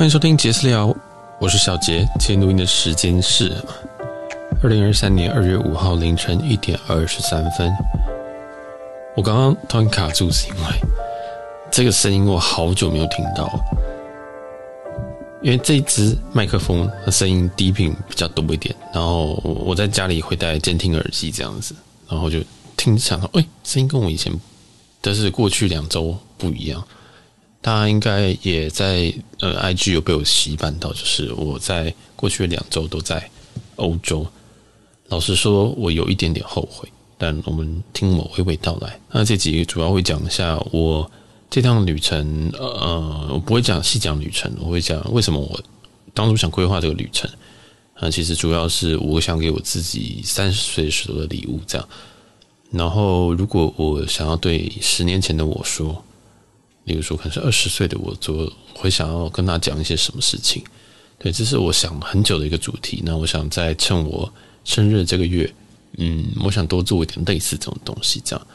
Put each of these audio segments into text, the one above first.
欢迎收听杰斯聊，我是小杰。今天录音的时间是二零二三年二月五号凌晨一点二十三分。我刚刚突然卡住，是因为这个声音我好久没有听到，因为这一支麦克风的声音低频比较多一点，然后我在家里会戴监听耳机这样子，然后就听想到，哎，声音跟我以前，但是过去两周不一样。大家应该也在呃，IG 有被我洗版到，就是我在过去的两周都在欧洲。老实说，我有一点点后悔，但我们听我娓娓道来。那这集主要会讲一下我这趟旅程，呃，我不会讲细讲旅程，我会讲为什么我当初想规划这个旅程。啊，其实主要是我想给我自己三十岁时候的礼物，这样。然后，如果我想要对十年前的我说。比如说，可能是二十岁的我做，会想要跟他讲一些什么事情？对，这是我想很久的一个主题。那我想再趁我生日这个月，嗯，我想多做一点类似这种东西。这样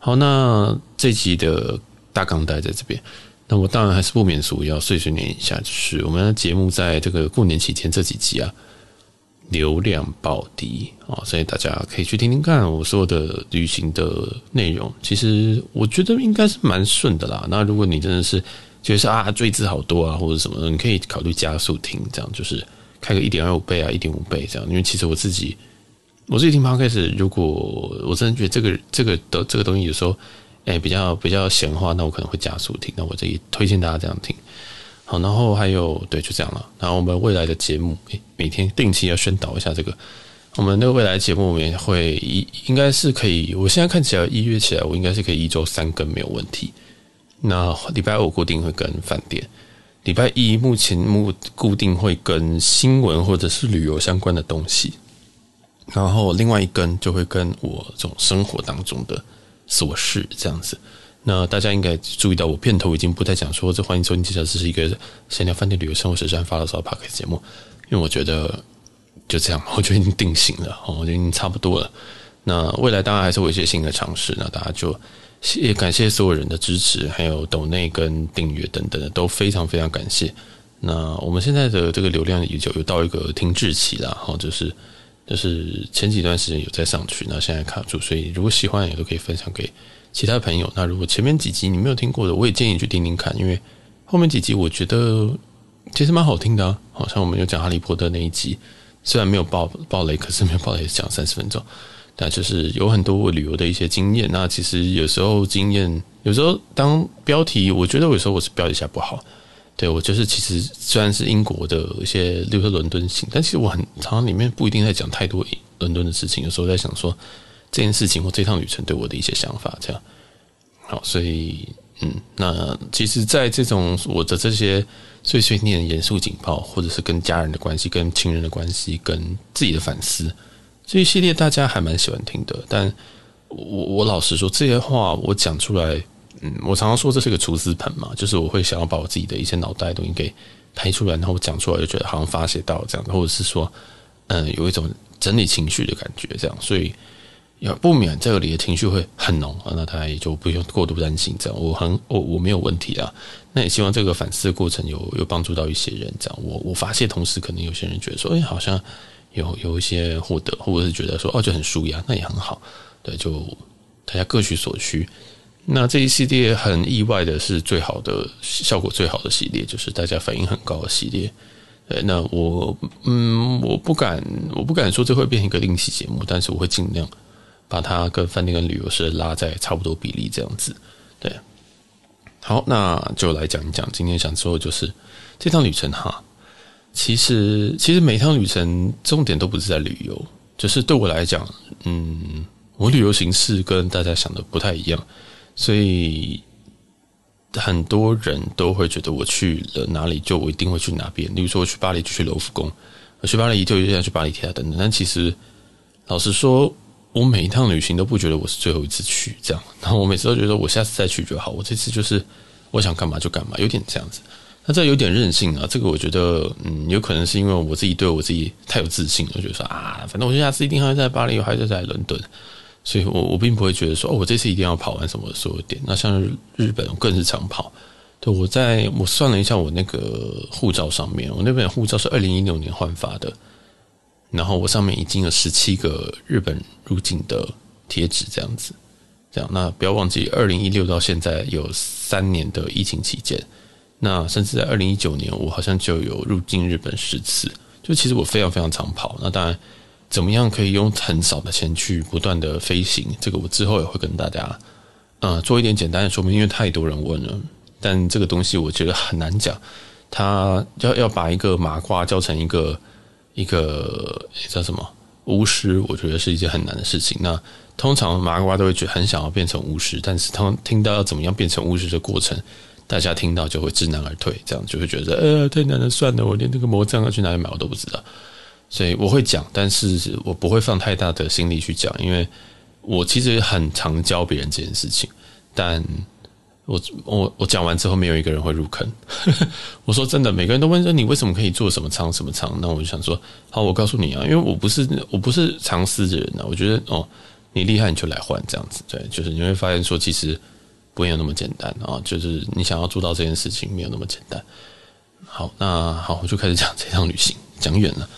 好，那这集的大纲待在这边。那我当然还是不免俗要碎碎念一下，就是我们的节目在这个过年期间这几集啊。流量暴跌啊，所以大家可以去听听看我说的旅行的内容。其实我觉得应该是蛮顺的啦。那如果你真的是觉得是啊，赘字好多啊，或者什么，你可以考虑加速听，这样就是开个一点二五倍啊，一点五倍这样。因为其实我自己我自己听 Podcast，如果我真的觉得这个这个的这个东西有时候哎比较比较闲话，那我可能会加速听。那我这里推荐大家这样听。然后还有对，就这样了。然后我们未来的节目，每天定期要宣导一下这个。我们那个未来节目，我们会一应该是可以。我现在看起来一月起来，我应该是可以一周三更没有问题。那礼拜五固定会跟饭店，礼拜一目前目固定会跟新闻或者是旅游相关的东西。然后另外一根就会跟我这种生活当中的琐事这样子。那大家应该注意到，我片头已经不再讲说这欢迎收听，介绍这是一个闲聊饭店旅游生活时尚发牢骚的 p o c a s t 节目，因为我觉得就这样，我觉得已经定型了，我觉得已经差不多了。那未来当然还是会有一些新的尝试，那大家就也感谢所有人的支持，还有抖内跟订阅等等的都非常非常感谢。那我们现在的这个流量也就有到一个停滞期了，哈，就是就是前几段时间有在上去，那现在卡住，所以如果喜欢也都可以分享给。其他朋友，那如果前面几集你没有听过的，我也建议你去听听看，因为后面几集我觉得其实蛮好听的。好像我们有讲哈利波特那一集，虽然没有爆爆雷，可是没有爆雷，讲三十分钟，但就是有很多我旅游的一些经验。那其实有时候经验，有时候当标题，我觉得有时候我是标题下不好。对，我就是其实虽然是英国的一些，例如说伦敦行，但其实我很常常里面不一定在讲太多伦敦的事情，有时候在想说。这件事情或这趟旅程对我的一些想法，这样好，所以嗯，那其实，在这种我的这些碎碎念、严肃警报，或者是跟家人的关系、跟亲人的关系、跟自己的反思这一系列，大家还蛮喜欢听的。但我我老实说，这些话我讲出来，嗯，我常常说这是个储思盆嘛，就是我会想要把我自己的一些脑袋东西给拍出来，然后我讲出来就觉得好像发泄到这样，或者是说，嗯，有一种整理情绪的感觉，这样，所以。要不免这里的情绪会很浓啊，那他也就不用过度担心。这样，我很我我没有问题啊。那也希望这个反思的过程有有帮助到一些人。这样，我我发泄同时，可能有些人觉得说，哎，好像有有一些获得，或者是觉得说，哦，就很舒压，那也很好。对，就大家各取所需。那这一系列很意外的是最好的效果，最好的系列就是大家反应很高的系列。对，那我嗯，我不敢我不敢说这会变成一个另期节目，但是我会尽量。把它跟饭店跟旅游社拉在差不多比例这样子，对。好，那就来讲一讲今天想说的就是这趟旅程哈。其实其实每趟旅程重点都不是在旅游，就是对我来讲，嗯，我旅游形式跟大家想的不太一样，所以很多人都会觉得我去了哪里就我一定会去哪边。例如说我去巴黎就去罗浮宫，我去巴黎就一定要去巴黎铁塔等等。但其实老实说。我每一趟旅行都不觉得我是最后一次去这样，然后我每次都觉得我下次再去就好。我这次就是我想干嘛就干嘛，有点这样子。那这有点任性啊，这个我觉得嗯，有可能是因为我自己对我自己太有自信了，觉得说啊，反正我下次一定还会在巴黎，我还是在伦敦，所以我我并不会觉得说哦，我这次一定要跑完什么所有点。那像日本我更是常跑，对，我在我算了一下，我那个护照上面，我那本护照是二零一六年换发的，然后我上面已经有十七个日本入境的贴纸，这样子，这样。那不要忘记，二零一六到现在有三年的疫情期间，那甚至在二零一九年，我好像就有入境日本十次。就其实我非常非常常跑。那当然，怎么样可以用很少的钱去不断的飞行？这个我之后也会跟大家，呃，做一点简单的说明，因为太多人问了。但这个东西我觉得很难讲，他要要把一个麻瓜教成一个一个叫什么巫师，我觉得是一件很难的事情。那通常麻瓜都会觉得很想要变成巫师，但是他们听到要怎么样变成巫师的过程，大家听到就会知难而退，这样就会觉得呃太难了，算了，我连那个魔杖要去哪里买我都不知道。所以我会讲，但是我不会放太大的心力去讲，因为我其实很常教别人这件事情，但。我我我讲完之后，没有一个人会入坑。我说真的，每个人都问说你为什么可以做什么仓什么仓？那我就想说，好，我告诉你啊，因为我不是我不是藏私的人啊。我觉得哦，你厉害你就来换这样子，对，就是你会发现说，其实不会有那么简单啊。就是你想要做到这件事情，没有那么简单。好，那好，我就开始讲这趟旅行。讲远了，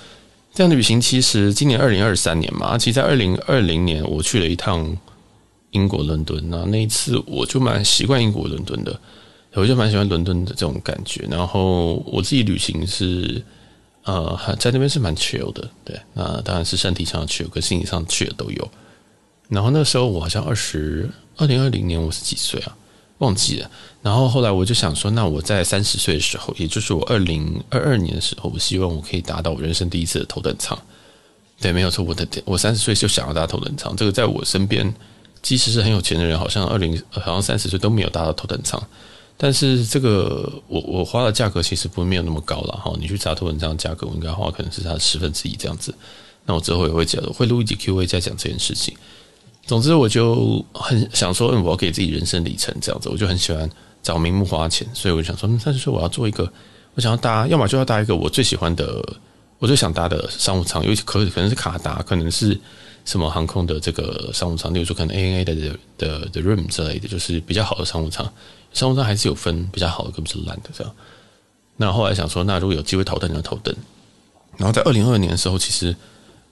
这样的旅行其实今年二零二三年嘛，其实在二零二零年我去了一趟。英国伦敦，那那一次我就蛮习惯英国伦敦的，我就蛮喜欢伦敦的这种感觉。然后我自己旅行是，呃，在那边是蛮 chill 的，对，那当然是身体上的 chill 跟心理上的 chill 都有。然后那时候我好像二十，二零二零年我是几岁啊？忘记了。然后后来我就想说，那我在三十岁的时候，也就是我二零二二年的时候，我希望我可以达到我人生第一次的头等舱。对，没有错，我的我三十岁就想要搭头等舱，这个在我身边。即使是很有钱的人，好像二零好像三十岁都没有搭到头等舱，但是这个我我花的价格其实不没有那么高了哈。你去查头等舱价格，我应该花可能是它的十分之一这样子。那我之后也会讲，会录一集 Q&A 再讲这件事情。总之，我就很想说，嗯，我要给自己人生里程这样子，我就很喜欢找名目花钱，所以我就想说，三十岁我要做一个，我想要搭，要么就要搭一个我最喜欢的，我最想搭的商务舱，尤其可可能是卡达，可能是。什么航空的这个商务舱，例如说可能 ANA 的的的 room 之类的，就是比较好的商务舱。商务舱还是有分比较好的跟不是烂的这样。那后来想说，那如果有机会头等就头等。然后在二零二二年的时候，其实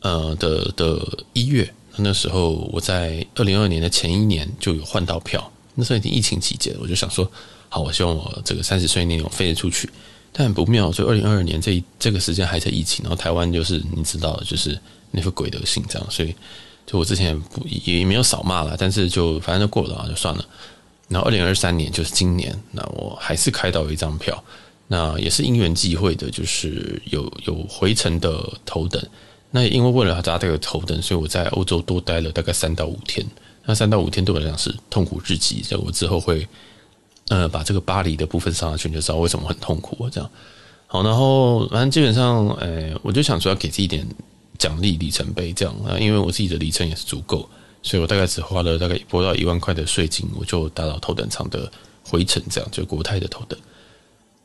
呃的的一月，那时候我在二零二二年的前一年就有换到票。那时候已经疫情期间，我就想说，好，我希望我这个三十岁那年我飞得出去。但很不妙，就二零二二年这这个时间还在疫情，然后台湾就是你知道，就是。那副鬼德性这样，所以就我之前也不也没有少骂了，但是就反正就过了啊，就算了。然后二零二三年就是今年，那我还是开到一张票，那也是因缘际会的，就是有有回程的头等。那因为为了要搭这个头等，所以我在欧洲多待了大概三到五天。那三到五天对我来讲是痛苦至极，所以我之后会呃把这个巴黎的部分上上去，你就知道为什么很痛苦。这样好，然后反正基本上，哎，我就想说要给自己一点。奖励里程碑这样啊，因为我自己的里程也是足够，所以我大概只花了大概不到一万块的税金，我就达到头等舱的回程，这样就国泰的头等。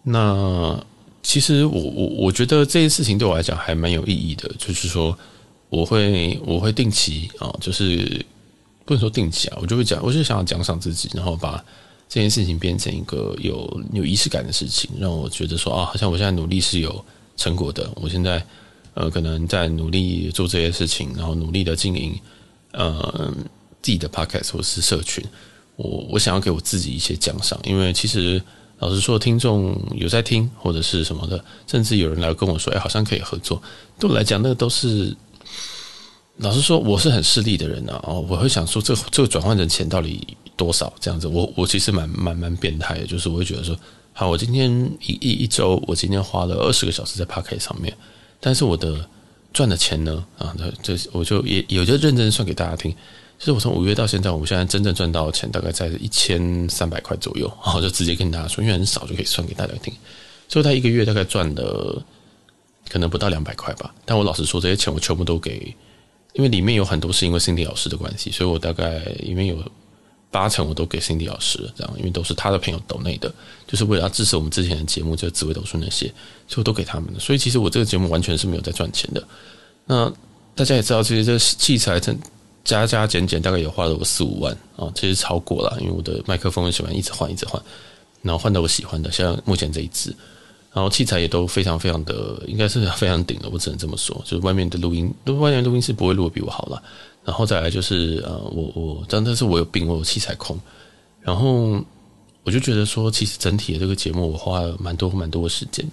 那其实我我我觉得这件事情对我来讲还蛮有意义的，就是说我会我会定期啊，就是不能说定期啊，我就会讲，我就想要奖赏自己，然后把这件事情变成一个有有仪式感的事情，让我觉得说啊，好像我现在努力是有成果的，我现在。呃，可能在努力做这些事情，然后努力的经营，呃，自己的 podcast 或是社群。我我想要给我自己一些奖赏，因为其实老实说，听众有在听或者是什么的，甚至有人来跟我说，哎，好像可以合作。对我来讲，那个都是老实说，我是很势利的人啊。哦，我会想说，这这个转换成钱到底多少？这样子，我我其实蛮蛮蛮变态的，就是我会觉得说，好，我今天一一一周，我今天花了二十个小时在 podcast 上面。但是我的赚的钱呢？啊，这这我就也也就认真算给大家听。其实我从五月到现在，我们现在真正赚到的钱大概在一千三百块左右。然后就直接跟大家说，因为很少就可以算给大家听。所以他一个月大概赚了可能不到两百块吧。但我老实说，这些钱我全部都给，因为里面有很多是因为 Cindy 老师的关系，所以我大概里面有。八成我都给 Cindy 老师了，这样，因为都是他的朋友抖内的，就是为了要支持我们之前的节目，就紫薇斗数那些，所以都给他们的。所以其实我这个节目完全是没有在赚钱的。那大家也知道，其实这器材加加减减，大概也花了我四五万啊，其实超过了，因为我的麦克风很喜欢一直换，一直换。然后换到我喜欢的，像目前这一支，然后器材也都非常非常的，应该是非常顶的，我只能这么说。就是外面的录音，外面录音室不会录的比我好了。然后再来就是呃，我我真的是我有病，我有器材控，然后我就觉得说，其实整体的这个节目我花了蛮多蛮多的时间。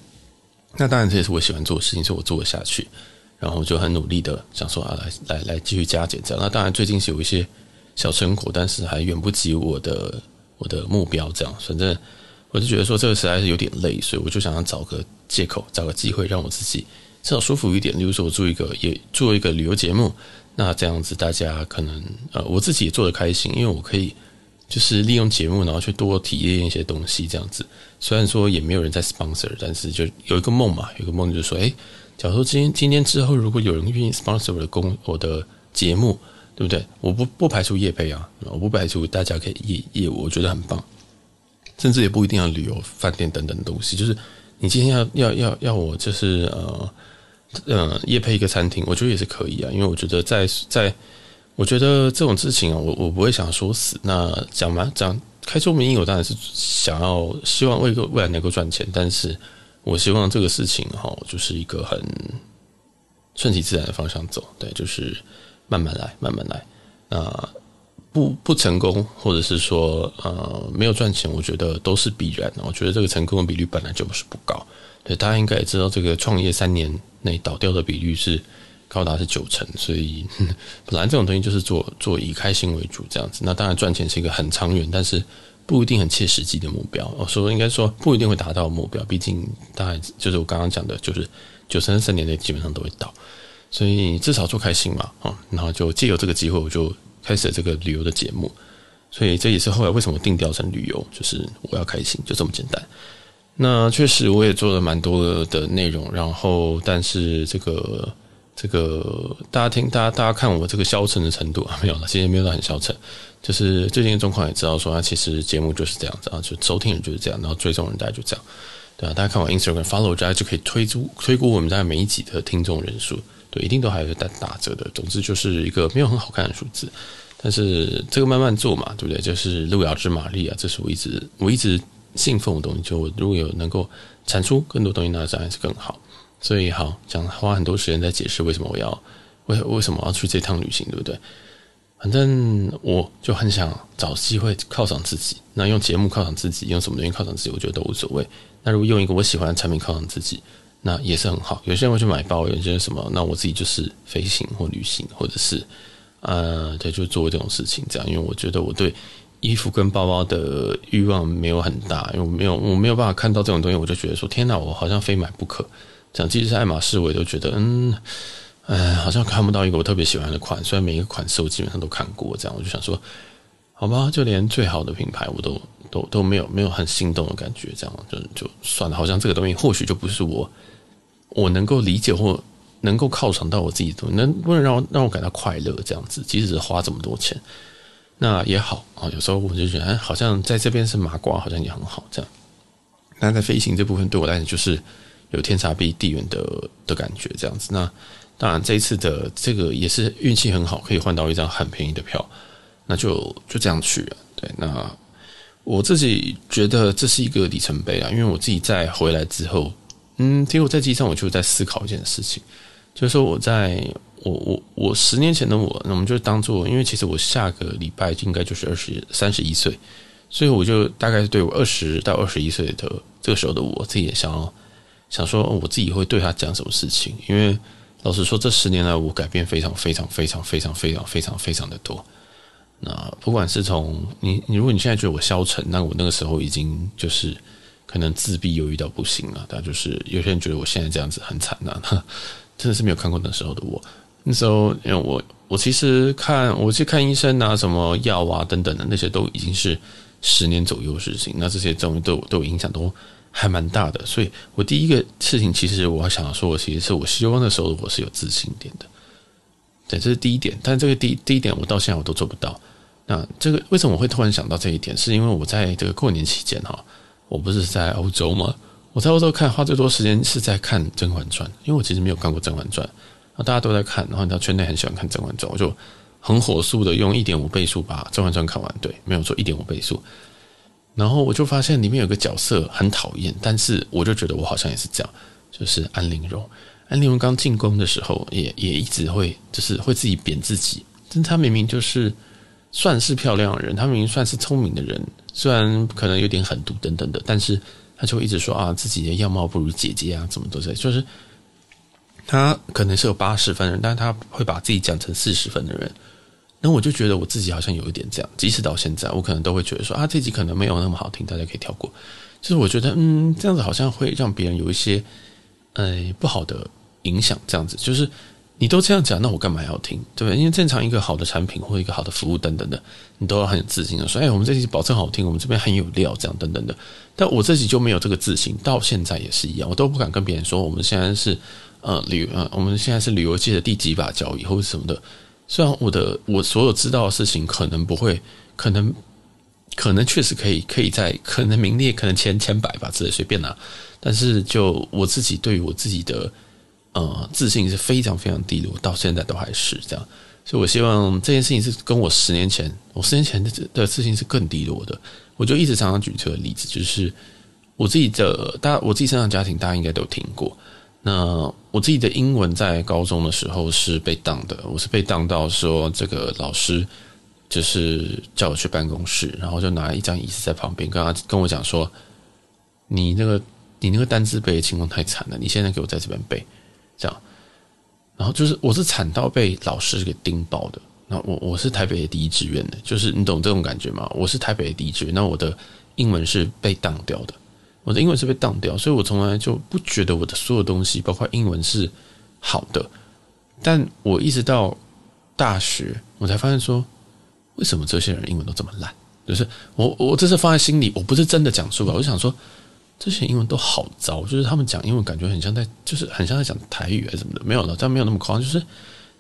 那当然这也是我喜欢做的事情，所以我做得下去。然后就很努力的想说啊，来来来继续加减这样。那当然最近是有一些小成果，但是还远不及我的我的目标这样。反正我就觉得说这个实在是有点累，所以我就想要找个借口，找个机会让我自己至少舒服一点。例如说我做一个也做一个旅游节目，那这样子大家可能呃我自己也做得开心，因为我可以就是利用节目然后去多体验一些东西这样子。虽然说也没有人在 sponsor，但是就有一个梦嘛，有一个梦就是说哎。假如说今天今天之后，如果有人愿意 sponsor 我的公我的节目，对不对？我不不排除业配啊，我不排除大家可以业业务，我觉得很棒。甚至也不一定要旅游、饭店等等东西，就是你今天要要要要我就是呃呃夜配一个餐厅，我觉得也是可以啊，因为我觉得在在我觉得这种事情啊，我我不会想说死。那讲嘛讲开宗明义，我当然是想要希望为个未来能够赚钱，但是。我希望这个事情哈，就是一个很顺其自然的方向走，对，就是慢慢来，慢慢来。那不不成功，或者是说呃没有赚钱，我觉得都是必然。我觉得这个成功的比率本来就不是不高。对，大家应该也知道，这个创业三年内倒掉的比率是高达是九成，所以本来这种东西就是做做以开心为主这样子。那当然赚钱是一个很长远，但是。不一定很切实际的目标，我说应该说不一定会达到目标，毕竟大概就是我刚刚讲的，就是九三三年内基本上都会倒，所以至少做开心嘛，啊，然后就借由这个机会，我就开始了这个旅游的节目，所以这也是后来为什么定调成旅游，就是我要开心，就这么简单。那确实我也做了蛮多的内容，然后但是这个这个大家听，大家大家看我这个消沉的程度啊，没有了，其实没有到很消沉。就是最近的状况也知道说，他其实节目就是这样子啊，就收听人就是这样，然后追踪人大概就这样，对啊，大家看我 Instagram follow 大家就可以推出推估我们大概每一集的听众人数，对，一定都还是在打折的。总之就是一个没有很好看的数字，但是这个慢慢做嘛，对不对？就是路遥知马力啊，这是我一直我一直信奉的东西。就我如果有能够产出更多东西，那当然是更好。所以好想花很多时间在解释为什么我要为为什么要去这趟旅行，对不对？反正我就很想找机会犒赏自己，那用节目犒赏自己，用什么东西犒赏自己，我觉得都无所谓。那如果用一个我喜欢的产品犒赏自己，那也是很好。有些人会去买包，有些人什么，那我自己就是飞行或旅行，或者是呃，对，就做这种事情这样。因为我觉得我对衣服跟包包的欲望没有很大，因为我没有我没有办法看到这种东西，我就觉得说天哪，我好像非买不可。这样，即使是爱马仕，我也都觉得嗯。哎，好像看不到一个我特别喜欢的款，虽然每一个款式我基本上都看过，这样我就想说，好吧，就连最好的品牌我都都都没有没有很心动的感觉，这样就就算了。好像这个东西或许就不是我我能够理解或能够犒赏到我自己的，能不能让我让我感到快乐这样子，即使是花这么多钱，那也好啊。有时候我就觉得，好像在这边是麻瓜，好像也很好这样。那在飞行这部分对我来讲，就是有天差地远的的感觉，这样子那。当然，这一次的这个也是运气很好，可以换到一张很便宜的票，那就就这样去了。对，那我自己觉得这是一个里程碑啊，因为我自己在回来之后，嗯，结果在机上我就在思考一件事情，就是说我在我我我十年前的我，那我们就当做，因为其实我下个礼拜应该就是二十三十一岁，所以我就大概对我二十到二十一岁的这个时候的我自己也想要想说，我自己会对他讲什么事情，因为。老实说，这十年来我改变非常非常非常非常非常非常非常的多。那不管是从你你，如果你现在觉得我消沉，那我那个时候已经就是可能自闭忧郁到不行了。但就是有些人觉得我现在这样子很惨呐，真的是没有看过那时候的我。那时候因为我我其实看我去看医生啊，什么药啊等等的那些都已经是十年左右的事情。那这些东西都有都有影响都。还蛮大的，所以我第一个事情，其实我想说，其实是我希望那时候我是有自信点的，对，这是第一点。但这个第第一点，我到现在我都做不到。那这个为什么我会突然想到这一点？是因为我在这个过年期间哈，我不是在欧洲吗？我在欧洲看花最多时间是在看《甄嬛传》，因为我其实没有看过《甄嬛传》，大家都在看，然后你知道圈内很喜欢看《甄嬛传》，我就很火速的用一点五倍速把《甄嬛传》看完，对，没有错，一点五倍速。然后我就发现里面有个角色很讨厌，但是我就觉得我好像也是这样，就是安陵容。安陵容刚进宫的时候也，也一直会就是会自己贬自己，但她明明就是算是漂亮的人，她明明算是聪明的人，虽然可能有点狠毒等等的，但是她就一直说啊自己的样貌不如姐姐啊，怎么都在，就是他可能是有八十分的人，但是她会把自己讲成四十分的人。那我就觉得我自己好像有一点这样，即使到现在，我可能都会觉得说啊，这集可能没有那么好听，大家可以跳过。就是我觉得，嗯，这样子好像会让别人有一些，呃，不好的影响。这样子，就是你都这样讲，那我干嘛要听？对不对？因为正常一个好的产品或一个好的服务等等的，你都要很有自信的说，哎，我们这集保证好听，我们这边很有料，这样等等的。但我自己就没有这个自信，到现在也是一样，我都不敢跟别人说，我们现在是呃旅呃，我们现在是旅游界的第几把交椅，或者什么的。虽然我的我所有知道的事情可能不会，可能可能确实可以可以在可能名列可能前前百吧，之类随便拿。但是就我自己对于我自己的呃自信是非常非常低落，到现在都还是这样。所以我希望这件事情是跟我十年前，我十年前的的自信是更低落的。我就一直常常举这个例子，就是我自己的大我自己生长家庭，大家应该都听过。那我自己的英文在高中的时候是被当的，我是被当到说这个老师就是叫我去办公室，然后就拿一张椅子在旁边，跟他跟我讲说，你那个你那个单字背的情况太惨了，你现在给我在这边背，这样，然后就是我是惨到被老师给盯爆的。那我我是台北的第一志愿的，就是你懂这种感觉吗？我是台北的第一志愿，那我的英文是被当掉的。我的英文是被当掉，所以我从来就不觉得我的所有东西，包括英文是好的。但我一直到大学，我才发现说，为什么这些人英文都这么烂？就是我我这是放在心里，我不是真的讲出来。我就想说，这些英文都好糟，就是他们讲英文感觉很像在，就是很像在讲台语还是什么的。没有了，但没有那么夸张。就是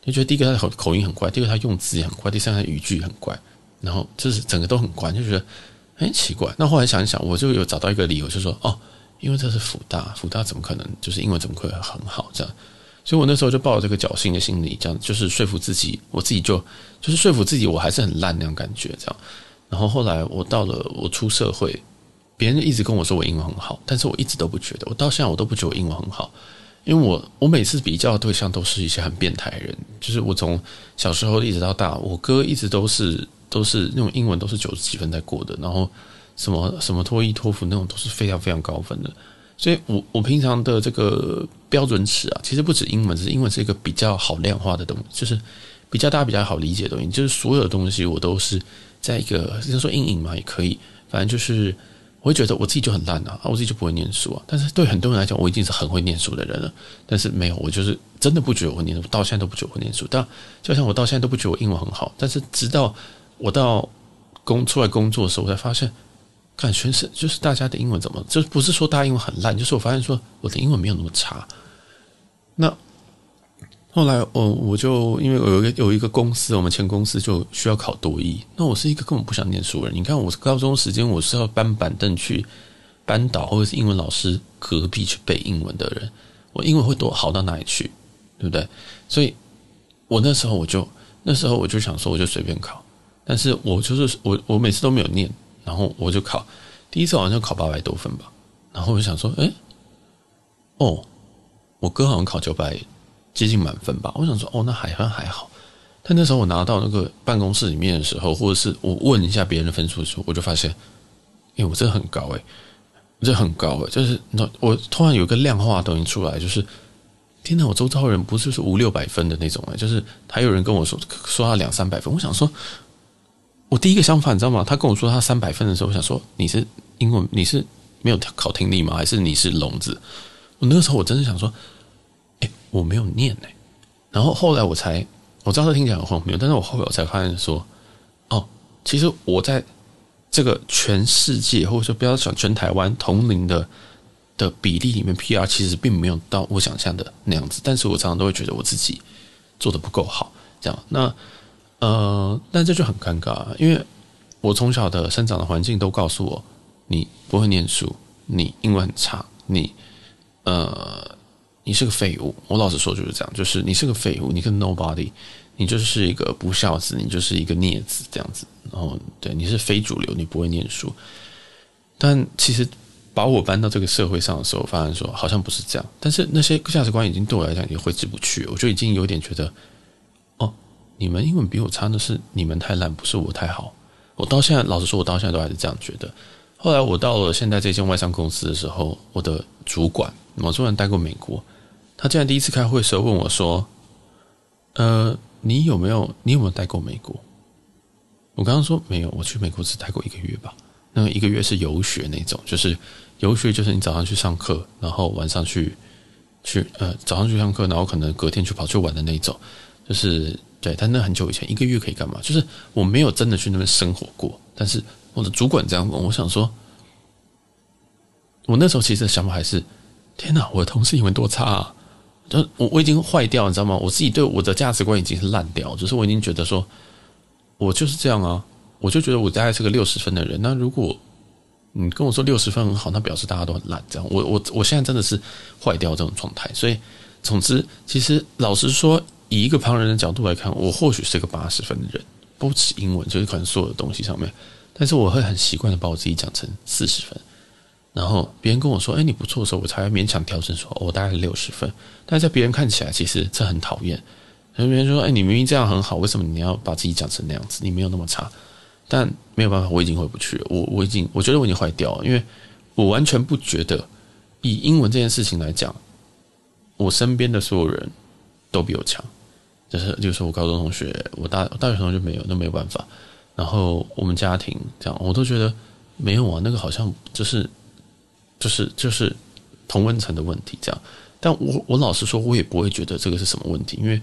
你觉得第一个他的口口音很怪，第二个他用词也很怪，第三个他语句也很怪，然后就是整个都很怪，就觉得。哎，奇怪。那后来想一想，我就有找到一个理由，就说哦，因为这是辅大，辅大怎么可能就是英文怎么会很好这样？所以我那时候就抱着这个侥幸的心理，这样就是说服自己，我自己就就是说服自己，我还是很烂那样感觉这样。然后后来我到了我出社会，别人一直跟我说我英文很好，但是我一直都不觉得，我到现在我都不觉得我英文很好，因为我我每次比较的对象都是一些很变态的人，就是我从小时候一直到大，我哥一直都是。都是那种英文都是九十几分在过的，然后什么什么托一托福那种都是非常非常高分的，所以我我平常的这个标准尺啊，其实不止英文，是英文是一个比较好量化的东西，就是比较大家比较好理解的东西，就是所有的东西我都是在一个，就说阴影嘛也可以，反正就是我会觉得我自己就很烂啊，我自己就不会念书啊，但是对很多人来讲，我已经是很会念书的人了，但是没有，我就是真的不觉得我会念书，到现在都不觉得我会念书，但就像我到现在都不觉得我英文很好，但是直到我到工出来工作的时候，我才发现，看全是就是大家的英文怎么，就不是说大家英文很烂，就是我发现说我的英文没有那么差。那后来我我就因为我有一个有一个公司，我们前公司就需要考多益。那我是一个根本不想念书的人。你看我高中时间我是要搬板凳去班导或者是英文老师隔壁去背英文的人，我英文会多好到哪里去，对不对？所以我那时候我就那时候我就想说，我就随便考。但是我就是我，我每次都没有念，然后我就考，第一次好像就考八百多分吧，然后我就想说，哎，哦，我哥好像考九百，接近满分吧，我想说，哦，那还算还好。但那时候我拿到那个办公室里面的时候，或者是我问一下别人的分数的时候，我就发现，哎，我这很高哎，我这很高哎，就是那我突然有个量化东西出来，就是，天哪，我周遭人不是是五六百分的那种哎，就是还有人跟我说说他两三百分，我想说。我第一个想法你知道吗？他跟我说他三百分的时候，我想说你是英文你是没有考听力吗？还是你是聋子？我那个时候我真的想说，哎，我没有念哎。然后后来我才我知道他听起来很荒谬，但是我后来我才发现说，哦，其实我在这个全世界或者说不要讲全台湾同龄的的比例里面，PR 其实并没有到我想象的那样子。但是我常常都会觉得我自己做得不够好，这样那。呃，但这就很尴尬，因为我从小的生长的环境都告诉我，你不会念书，你英文很差，你呃，你是个废物。我老实说就是这样，就是你是个废物，你跟 nobody，你就是一个不孝子，你就是一个孽子这样子。然后对，你是非主流，你不会念书。但其实把我搬到这个社会上的时候，发现说好像不是这样。但是那些价值观已经对我来讲已经挥之不去，我就已经有点觉得，你们英文比我差，那是你们太烂，不是我太好。我到现在，老实说，我到现在都还是这样觉得。后来我到了现在这间外商公司的时候，我的主管，我主管待过美国，他竟然第一次开会的时候问我说：“呃，你有没有你有没有待过美国？”我刚刚说没有，我去美国只待过一个月吧。那个一个月是游学那种，就是游学，就是你早上去上课，然后晚上去去呃早上去上课，然后可能隔天去跑去玩的那种，就是。对，但那很久以前，一个月可以干嘛？就是我没有真的去那边生活过，但是我的主管这样问，我想说，我那时候其实想法还是：天哪，我的同事英文多差啊！就我我已经坏掉，你知道吗？我自己对我的价值观已经是烂掉，就是我已经觉得说，我就是这样啊，我就觉得我大概是个六十分的人。那如果你跟我说六十分很好，那表示大家都很烂，这样。我我我现在真的是坏掉这种状态。所以，总之，其实老实说。以一个旁人的角度来看，我或许是个八十分的人，不止英文，就是可能所有的东西上面。但是我会很习惯的把我自己讲成四十分，然后别人跟我说：“哎，你不错的时候”，我才会勉强调整说：“我大概是六十分。”但在别人看起来，其实这很讨厌。别人说：“哎，你明明这样很好，为什么你要把自己讲成那样子？你没有那么差。”但没有办法，我已经回不去了。我我已经，我觉得我已经坏掉了，因为我完全不觉得以英文这件事情来讲，我身边的所有人都比我强。就是，就是我高中同学，我大大学同学就没有，那没有办法。然后我们家庭这样，我都觉得没有啊，那个好像就是，就是就是同温层的问题这样。但我我老实说，我也不会觉得这个是什么问题，因为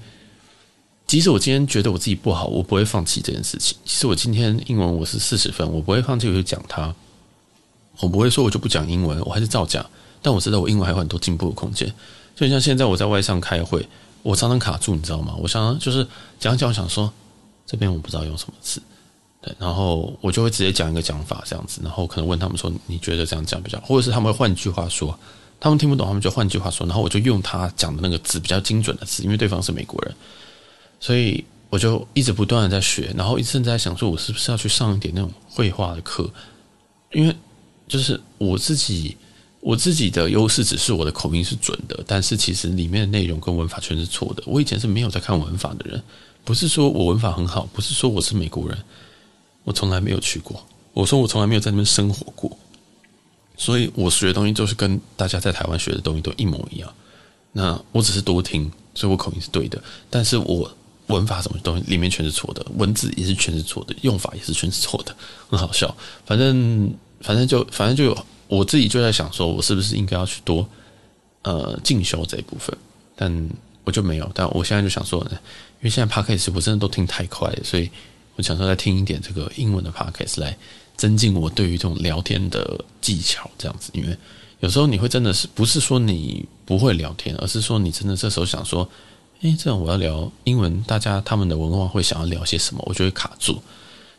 即使我今天觉得我自己不好，我不会放弃这件事情。其实我今天英文我是四十分，我不会放弃我就讲它，我不会说我就不讲英文，我还是照讲。但我知道我英文还有很多进步的空间。就像现在我在外上开会。我常常卡住，你知道吗？我常常就是讲讲，想说这边我不知道用什么词，对，然后我就会直接讲一个讲法这样子，然后可能问他们说，你觉得这样讲比较，或者是他们会换句话说，他们听不懂，他们就换句话说，然后我就用他讲的那个字比较精准的词，因为对方是美国人，所以我就一直不断的在学，然后一直在想说，我是不是要去上一点那种绘画的课，因为就是我自己。我自己的优势只是我的口音是准的，但是其实里面的内容跟文法全是错的。我以前是没有在看文法的人，不是说我文法很好，不是说我是美国人，我从来没有去过。我说我从来没有在那边生活过，所以我学的东西就是跟大家在台湾学的东西都一模一样。那我只是多听，所以我口音是对的，但是我文法什么东西里面全是错的，文字也是全是错的，用法也是全是错的，很好笑。反正反正就反正就有。我自己就在想，说我是不是应该要去多呃进修这一部分，但我就没有。但我现在就想说，因为现在 Podcast 我真的都听太快了，所以我想说再听一点这个英文的 Podcast 来增进我对于这种聊天的技巧，这样子。因为有时候你会真的是不是说你不会聊天，而是说你真的这时候想说，诶，这样我要聊英文，大家他们的文化会想要聊些什么，我就会卡住。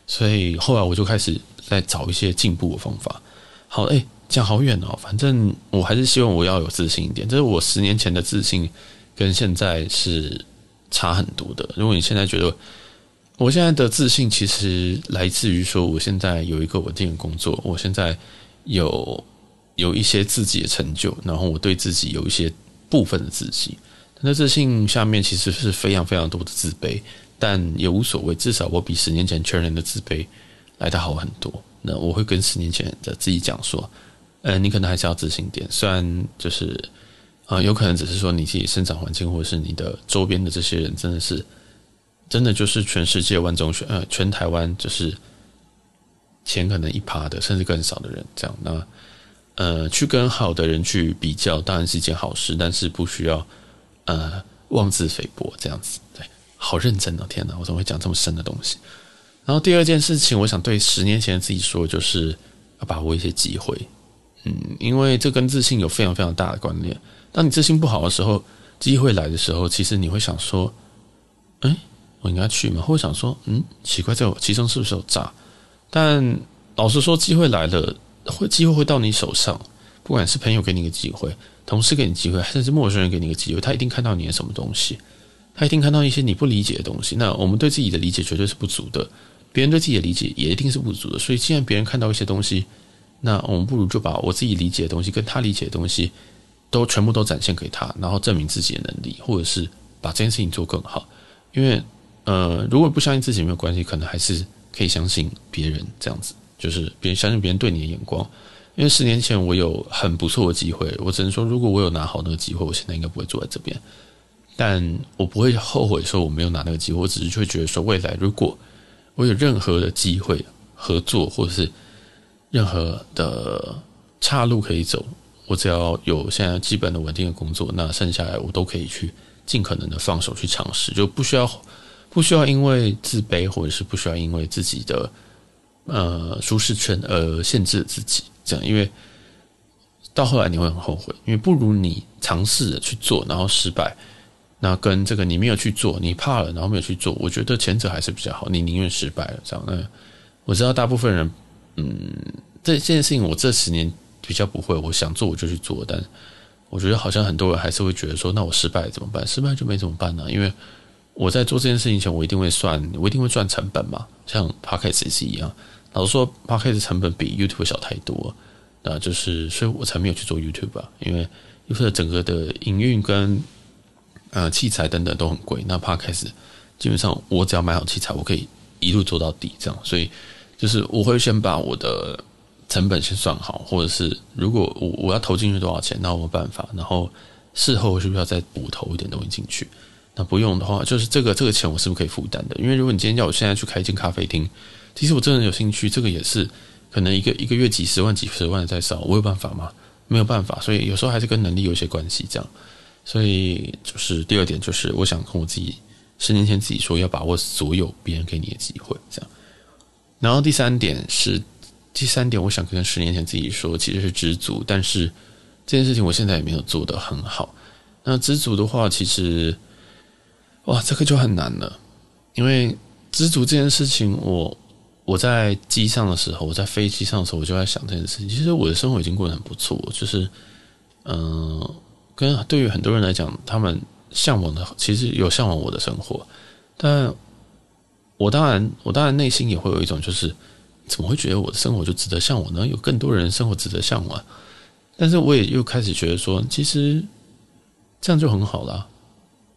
所以后来我就开始在找一些进步的方法。好，诶。讲好远哦，反正我还是希望我要有自信一点。这是我十年前的自信，跟现在是差很多的。如果你现在觉得我现在的自信，其实来自于说我现在有一个稳定的工作，我现在有有一些自己的成就，然后我对自己有一些部分的自信。那自信下面其实是非常非常多的自卑，但也无所谓，至少我比十年前确认的自卑来得好很多。那我会跟十年前的自己讲说。呃，你可能还是要自信点。虽然就是，啊、呃，有可能只是说你自己生长环境，或者是你的周边的这些人，真的是，真的就是全世界万中选，呃，全台湾就是前可能一趴的，甚至更少的人这样。那呃，去跟好的人去比较，当然是一件好事，但是不需要呃妄自菲薄这样子。对，好认真哦，天哪，我怎么会讲这么深的东西？然后第二件事情，我想对十年前自己说，就是要把握一些机会。嗯，因为这跟自信有非常非常大的关联。当你自信不好的时候，机会来的时候，其实你会想说：“哎，我应该去吗？”或想说：“嗯，奇怪，这其中是不是有诈？”但老实说，机会来了，会机会会到你手上。不管是朋友给你个机会，同事给你机会，甚至陌生人给你个机会，他一定看到你的什么东西，他一定看到一些你不理解的东西。那我们对自己的理解绝对是不足的，别人对自己的理解也一定是不足的。所以，既然别人看到一些东西，那我们不如就把我自己理解的东西跟他理解的东西都全部都展现给他，然后证明自己的能力，或者是把这件事情做更好。因为呃，如果不相信自己没有关系，可能还是可以相信别人这样子，就是别人相信别人对你的眼光。因为十年前我有很不错的机会，我只能说，如果我有拿好那个机会，我现在应该不会坐在这边。但我不会后悔说我没有拿那个机会，我只是会觉得说，未来如果我有任何的机会合作，或者是任何的岔路可以走，我只要有现在基本的稳定的工作，那剩下来我都可以去尽可能的放手去尝试，就不需要不需要因为自卑，或者是不需要因为自己的呃舒适圈而限制自己。这样，因为到后来你会很后悔，因为不如你尝试着去做，然后失败。那跟这个你没有去做，你怕了，然后没有去做，我觉得前者还是比较好。你宁愿失败了，这样。那我知道大部分人，嗯，这件事情我这十年比较不会，我想做我就去做。但我觉得好像很多人还是会觉得说，那我失败怎么办？失败就没怎么办呢？因为我在做这件事情前，我一定会算，我一定会赚成本嘛。像 Podcast 也是一样，老实说 Podcast 成本比 YouTube 小太多，那就是所以我才没有去做 YouTube 吧，因为 YouTube 整个的营运跟呃，器材等等都很贵。那 Podcast 基本上我只要买好器材，我可以一路做到底，这样。所以就是我会先把我的成本先算好，或者是如果我我要投进去多少钱，那我没办法。然后事后我是不是要再补投一点东西进去？那不用的话，就是这个这个钱我是不是可以负担的？因为如果你今天叫我现在去开一间咖啡厅，其实我真的有兴趣，这个也是可能一个一个月几十万、几十万的在烧，我有办法吗？没有办法。所以有时候还是跟能力有些关系，这样。所以就是第二点，就是我想跟我自己十年前自己说，要把握所有别人给你的机会，这样。然后第三点是，第三点我想跟十年前自己说，其实是知足。但是这件事情我现在也没有做得很好。那知足的话，其实哇，这个就很难了，因为知足这件事情，我我在机上的时候，我在飞机上的时候，我就在想这件事情。其实我的生活已经过得很不错，就是嗯。跟对于很多人来讲，他们向往的其实有向往我的生活，但我当然，我当然内心也会有一种，就是怎么会觉得我的生活就值得向往呢？有更多人生活值得向往，但是我也又开始觉得说，其实这样就很好了，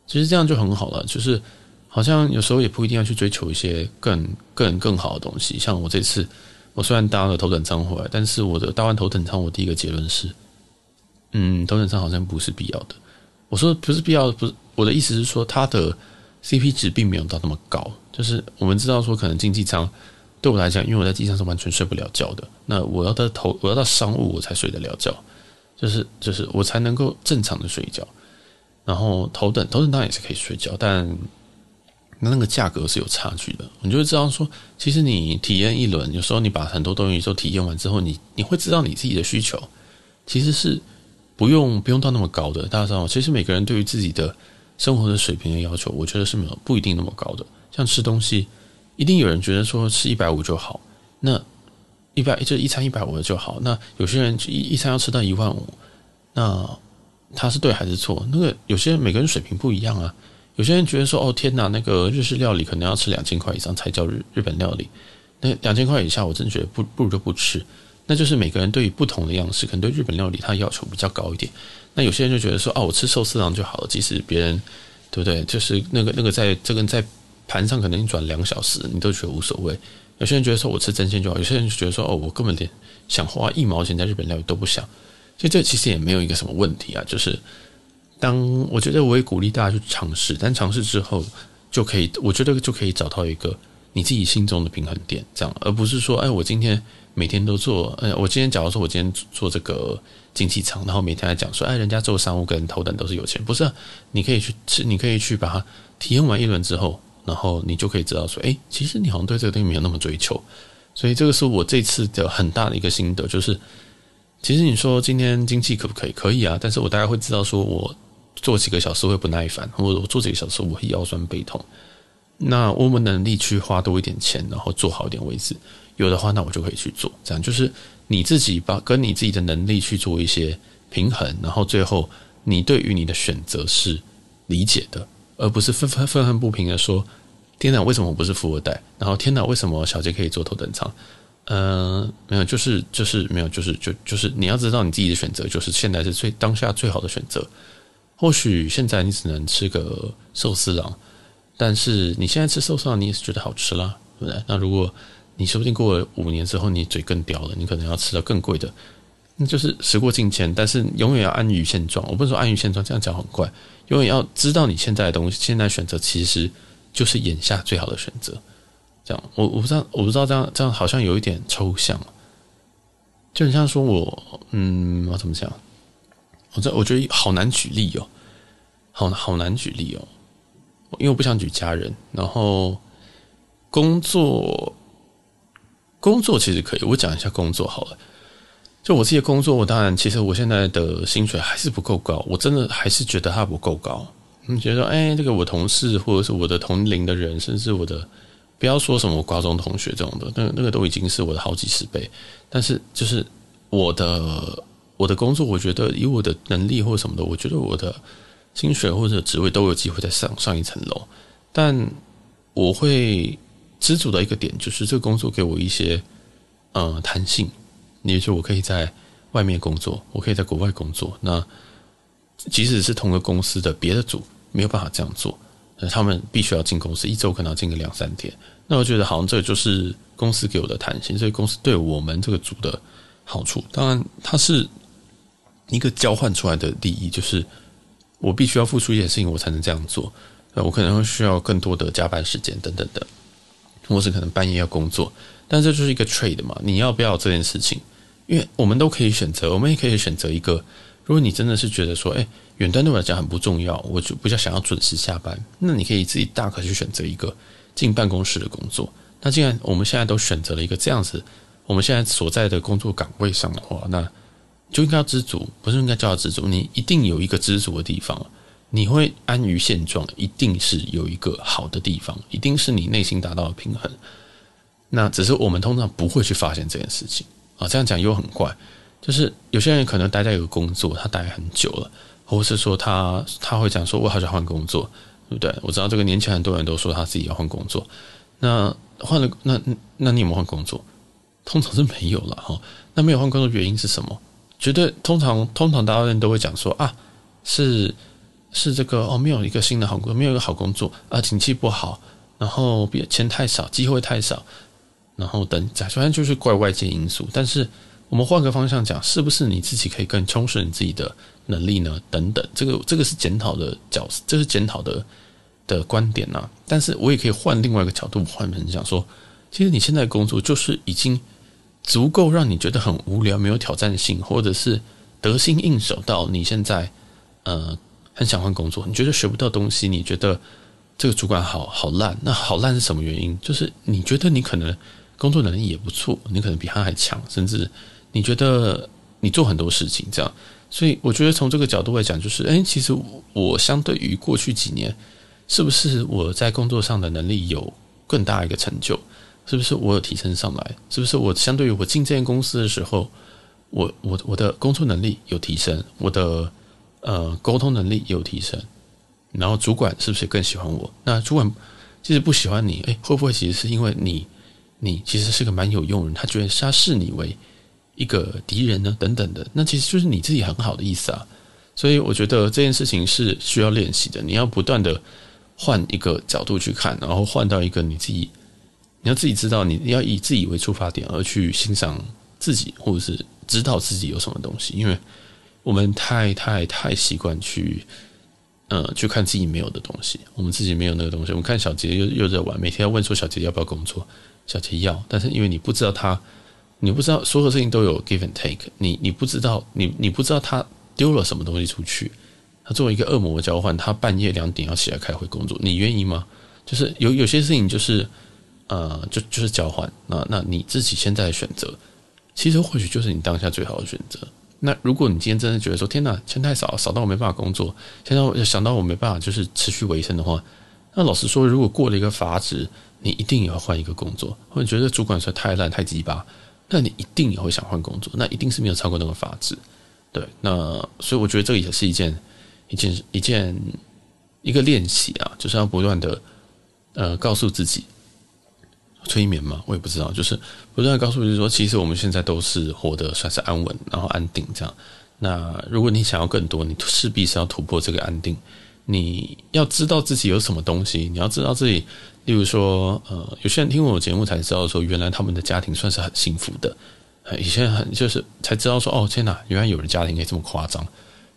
其实这样就很好了，就是好像有时候也不一定要去追求一些更更更好的东西。像我这次，我虽然搭了头等舱回来，但是我的搭完头等舱，我第一个结论是。嗯，头等舱好像不是必要的。我说不是必要的，不是我的意思是说，它的 CP 值并没有到那么高。就是我们知道说，可能经济舱对我来讲，因为我在机舱是完全睡不了觉的。那我要到头，我要到商务我才睡得了觉，就是就是我才能够正常的睡觉。然后头等头等当然也是可以睡觉，但那那个价格是有差距的。你就会知道说，其实你体验一轮，有时候你把很多东西都体验完之后，你你会知道你自己的需求其实是。不用不用到那么高的，大家知道？其实每个人对于自己的生活的水平的要求，我觉得是没有不一定那么高的。像吃东西，一定有人觉得说吃一百五就好，那一百就一餐一百五就好。那有些人一一餐要吃到一万五，那他是对还是错？那个有些人每个人水平不一样啊。有些人觉得说哦天哪，那个日式料理可能要吃两千块以上才叫日日本料理，那两千块以下我真的觉得不不如就不吃。那就是每个人对于不同的样式，可能对日本料理它要求比较高一点。那有些人就觉得说，哦，我吃寿司郎就好了，即使别人对不对？就是那个那个在这个在盘上可能你转两小时，你都觉得无所谓。有些人觉得说我吃真鲜就好，有些人就觉得说，哦，我根本连想花一毛钱在日本料理都不想。所以这其实也没有一个什么问题啊。就是当我觉得我也鼓励大家去尝试，但尝试之后就可以，我觉得就可以找到一个你自己心中的平衡点，这样，而不是说，哎，我今天。每天都做，呃，我今天假如说我今天做这个经济舱，然后每天来讲说，哎，人家做商务跟头等都是有钱，不是？你可以去吃，你可以去把它体验完一轮之后，然后你就可以知道说，哎，其实你好像对这个东西没有那么追求。所以这个是我这次的很大的一个心得，就是其实你说今天经济可不可以？可以啊，但是我大概会知道说我做几个小时会不耐烦，或者我做几个小时我会腰酸背痛。那我们能力去花多一点钱，然后做好一点位置。有的话，那我就可以去做。这样就是你自己把跟你自己的能力去做一些平衡，然后最后你对于你的选择是理解的，而不是愤愤愤恨不平的说：“天哪，为什么我不是富二代？”然后“天哪，为什么小杰可以坐头等舱？”呃，没有，就是就是没有，就是就就是你要知道你自己的选择，就是现在是最当下最好的选择。或许现在你只能吃个寿司郎，但是你现在吃寿司郎，你也是觉得好吃啦，对不对？那如果你说不定过了五年之后，你嘴更刁了，你可能要吃到更贵的，那就是时过境迁。但是永远要安于现状。我不是说安于现状，这样讲很怪。永远要知道你现在的东西，现在选择其实就是眼下最好的选择。这样，我我不知道，我不知道这样这样好像有一点抽象，就很像说我，嗯，我怎么讲？我这我觉得好难举例哦，好好难举例哦，因为我不想举家人。然后工作，工作其实可以，我讲一下工作好了。就我自己工作，我当然其实我现在的薪水还是不够高，我真的还是觉得它不够高。你觉得，哎，这个我同事或者是我的同龄的人，甚至我的，不要说什么我高中同学这种的，那那个都已经是我的好几十倍。但是就是我的。我的工作，我觉得以我的能力或什么的，我觉得我的薪水或者职位都有机会再上上一层楼。但我会知足的一个点就是，这个工作给我一些呃弹性，也就是我可以在外面工作，我可以在国外工作。那即使是同个公司的别的组没有办法这样做，那他们必须要进公司，一周可能要进个两三天。那我觉得好像这个就是公司给我的弹性，所以公司对我们这个组的好处，当然它是。一个交换出来的利益就是，我必须要付出一些事情，我才能这样做。那我可能会需要更多的加班时间等等的，或是可能半夜要工作。但这就是一个 trade 嘛，你要不要这件事情？因为我们都可以选择，我们也可以选择一个。如果你真的是觉得说，哎，远端对我来讲很不重要，我就比较想要准时下班，那你可以自己大可去选择一个进办公室的工作。那既然我们现在都选择了一个这样子，我们现在所在的工作岗位上的话，那。就应该要知足，不是应该叫他知足。你一定有一个知足的地方，你会安于现状，一定是有一个好的地方，一定是你内心达到了平衡。那只是我们通常不会去发现这件事情啊。这样讲又很怪，就是有些人可能待在一个工作，他待很久了，或是说他他会讲说，我好想换工作，对不对？我知道这个年前很多人都说他自己要换工作，那换了，那那你有没有换工作？通常是没有了哈。那没有换工作原因是什么？绝对通常通常大家人都会讲说啊，是是这个哦，没有一个新的好工作，没有一个好工作啊，景气不好，然后别钱太少，机会太少，然后等，反正就是怪外界因素。但是我们换个方向讲，是不是你自己可以更充实你自己的能力呢？等等，这个这个是检讨的角色，这是检讨的的观点呐、但是我也可以换另外一个角度，换成讲说，其实你现在工作就是已经。足够让你觉得很无聊、没有挑战性，或者是得心应手到你现在呃很想换工作，你觉得学不到东西，你觉得这个主管好好烂，那好烂是什么原因？就是你觉得你可能工作能力也不错，你可能比他还强，甚至你觉得你做很多事情这样。所以我觉得从这个角度来讲，就是诶，其实我相对于过去几年，是不是我在工作上的能力有更大一个成就？是不是我有提升上来？是不是我相对于我进这间公司的时候，我我我的工作能力有提升，我的呃沟通能力有提升，然后主管是不是更喜欢我？那主管其实不喜欢你，诶，会不会其实是因为你你其实是个蛮有用人，他觉得他视你为一个敌人呢？等等的，那其实就是你自己很好的意思啊。所以我觉得这件事情是需要练习的，你要不断的换一个角度去看，然后换到一个你自己。你要自己知道，你要以自己为出发点而去欣赏自己，或者是知道自己有什么东西。因为我们太太太习惯去，呃，去看自己没有的东西。我们自己没有那个东西。我们看小杰又又在玩，每天要问说小杰要不要工作，小杰要。但是因为你不知道他，你不知道所有事情都有 give and take，你你不知道，你你不知道他丢了什么东西出去。他作为一个恶魔交换，他半夜两点要起来开会工作，你愿意吗？就是有有些事情就是。呃，就就是交换，那那你自己现在的选择，其实或许就是你当下最好的选择。那如果你今天真的觉得说，天哪，钱太少，少到我没办法工作，现在想到我没办法就是持续维生的话，那老实说，如果过了一个阀值，你一定也要换一个工作，或者觉得主管实在太烂太鸡巴，那你一定也会想换工作，那一定是没有超过那个阀值。对，那所以我觉得这个也是一件一件一件一个练习啊，就是要不断的呃告诉自己。催眠吗？我也不知道，就是不断告诉你说，其实我们现在都是活得算是安稳，然后安定这样。那如果你想要更多，你势必是要突破这个安定。你要知道自己有什么东西，你要知道自己，例如说，呃，有些人听我节目才知道说，原来他们的家庭算是很幸福的。以前很就是才知道说，哦，天哪，原来有人家庭可以这么夸张。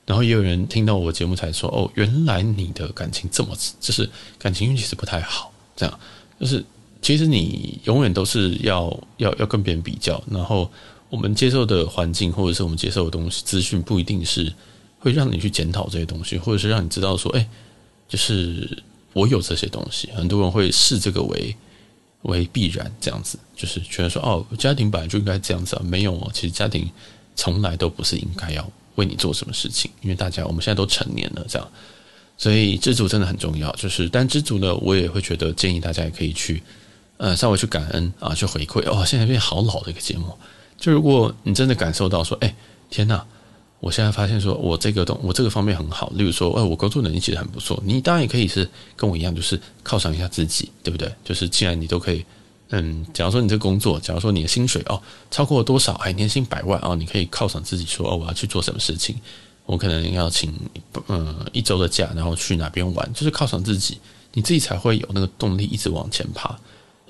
然后也有人听到我节目才说，哦，原来你的感情这么，就是感情运气是不太好。这样，就是其实你永远都是要要要跟别人比较，然后我们接受的环境或者是我们接受的东西资讯不一定是。会让你去检讨这些东西，或者是让你知道说，哎，就是我有这些东西。很多人会视这个为为必然，这样子，就是觉得说，哦，家庭本来就应该这样子啊。没有哦，其实家庭从来都不是应该要为你做什么事情，因为大家我们现在都成年了，这样，所以知足真的很重要。就是，但知足呢，我也会觉得建议大家也可以去，呃，稍微去感恩啊，去回馈。哦，现在变好老的一个节目。就如果你真的感受到说，哎，天哪！我现在发现说，我这个东，我这个方面很好。例如说，哎，我工作能力其实很不错。你当然也可以是跟我一样，就是犒赏一下自己，对不对？就是既然你都可以，嗯，假如说你这工作，假如说你的薪水哦超过了多少，哎，年薪百万哦，你可以犒赏自己说，哦，我要去做什么事情，我可能要请嗯一周的假，然后去哪边玩，就是犒赏自己，你自己才会有那个动力一直往前爬。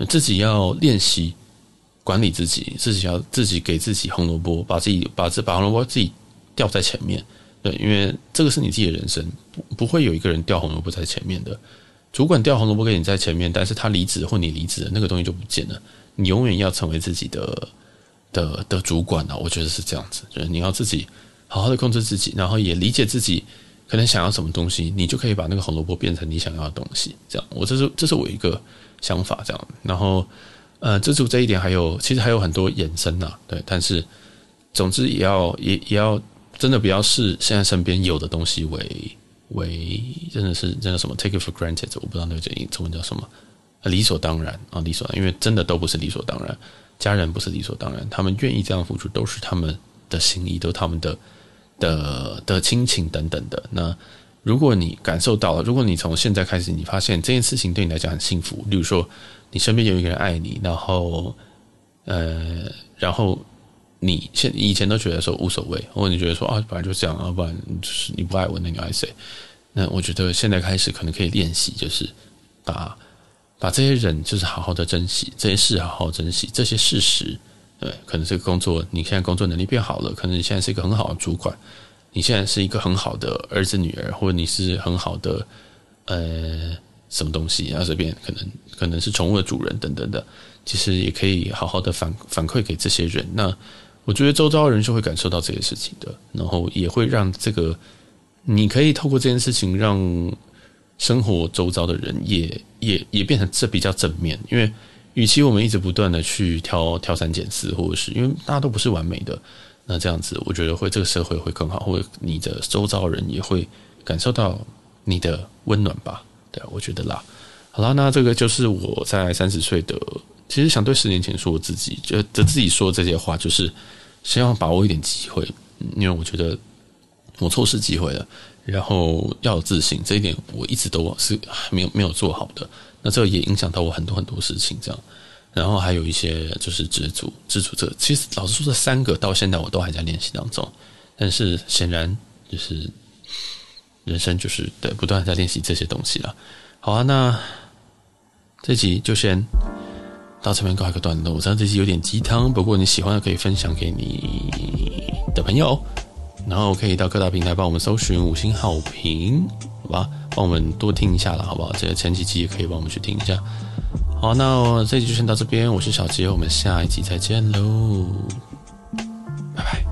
自己要练习管理自己，自己要自己给自己红萝卜，把自己把这把红萝卜自己。掉在前面，对，因为这个是你自己的人生，不不会有一个人掉红萝卜在前面的。主管掉红萝卜给你在前面，但是他离职或你离职的那个东西就不见了。你永远要成为自己的的的主管啊，我觉得是这样子，就是你要自己好好的控制自己，然后也理解自己可能想要什么东西，你就可以把那个红萝卜变成你想要的东西。这样，我这是这是我一个想法，这样。然后，呃，知足这一点还有其实还有很多衍生呐，对，但是总之也要也也要。真的不要视现在身边有的东西为为真的是真的什么 take it for granted，我不知道那个原因中文叫什么，理所当然啊，理所当然，因为真的都不是理所当然，家人不是理所当然，他们愿意这样付出都是他们的心意，都是他们的的的亲情等等的。那如果你感受到了，如果你从现在开始，你发现这件事情对你来讲很幸福，例如说你身边有一个人爱你，然后呃，然后。你现以前都觉得说无所谓，或者你觉得说啊，本来就这样，啊不然就是你不爱我，那你爱谁？那我觉得现在开始可能可以练习，就是把把这些人就是好好的珍惜，这些事好好珍惜，这些事实，对，可能这个工作你现在工作能力变好了，可能你现在是一个很好的主管，你现在是一个很好的儿子女儿，或者你是很好的呃什么东西啊，这边可能可能是宠物的主人等等的，其实也可以好好的反反馈给这些人，那。我觉得周遭的人是会感受到这件事情的，然后也会让这个，你可以透过这件事情让生活周遭的人也也也变成这比较正面，因为与其我们一直不断的去挑挑三拣四，或者是因为大家都不是完美的，那这样子我觉得会这个社会会更好，或者你的周遭人也会感受到你的温暖吧？对，我觉得啦。好啦，那这个就是我在三十岁的。其实想对十年前说我自己，就就自己说这些话，就是希望把握一点机会，因为我觉得我错失机会了。然后要有自信，这一点我一直都是没有没有做好的。那这也影响到我很多很多事情，这样。然后还有一些就是知足，知足这，其实老实说，这三个到现在我都还在练习当中。但是显然就是人生就是对不断在练习这些东西了。好啊，那这集就先。到这边告一个段落，我知道这期有点鸡汤，不过你喜欢的可以分享给你的朋友，然后可以到各大平台帮我们搜寻五星好评，好吧？帮我们多听一下了，好不好？这前几集也可以帮我们去听一下。好，那我这集就先到这边，我是小杰，我们下一集再见喽，拜拜。